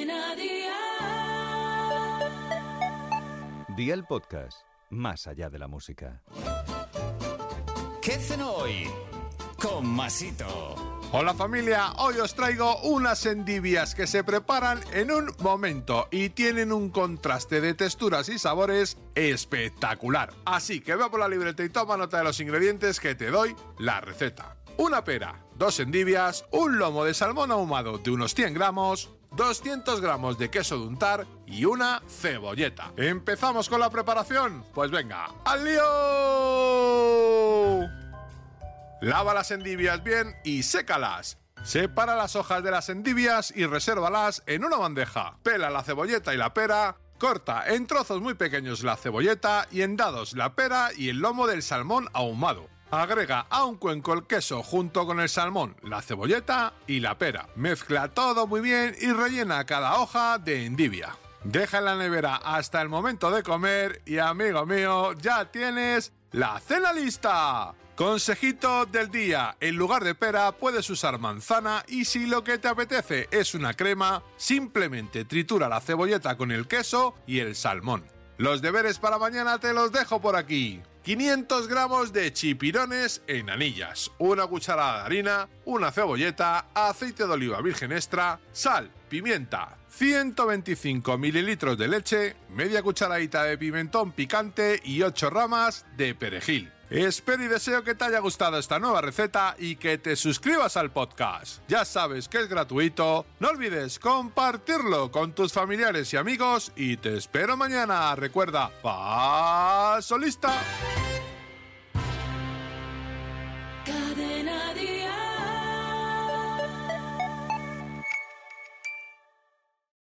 Cadena Dial. Día el podcast, más allá de la música. ¿Qué hacen hoy? Con Masito. Hola familia, hoy os traigo unas endivias que se preparan en un momento y tienen un contraste de texturas y sabores espectacular. Así que ve por la libreta y toma nota de los ingredientes que te doy la receta. Una pera, dos endivias, un lomo de salmón ahumado de unos 100 gramos, 200 gramos de queso de untar y una cebolleta. ¿Empezamos con la preparación? Pues venga, ¡al lío! Lava las endivias bien y sécalas. Separa las hojas de las endivias y resérvalas en una bandeja. Pela la cebolleta y la pera. Corta en trozos muy pequeños la cebolleta y en dados la pera y el lomo del salmón ahumado. Agrega a un cuenco el queso junto con el salmón, la cebolleta y la pera. Mezcla todo muy bien y rellena cada hoja de endivia. Deja en la nevera hasta el momento de comer y amigo mío, ya tienes la cena lista. Consejito del día, en lugar de pera puedes usar manzana y si lo que te apetece es una crema, simplemente tritura la cebolleta con el queso y el salmón. Los deberes para mañana te los dejo por aquí. 500 gramos de chipirones en anillas, una cucharada de harina, una cebolleta, aceite de oliva virgen extra, sal, pimienta, 125 mililitros de leche, media cucharadita de pimentón picante y 8 ramas de perejil. Espero y deseo que te haya gustado esta nueva receta y que te suscribas al podcast. Ya sabes que es gratuito. No olvides compartirlo con tus familiares y amigos y te espero mañana. Recuerda, paso lista.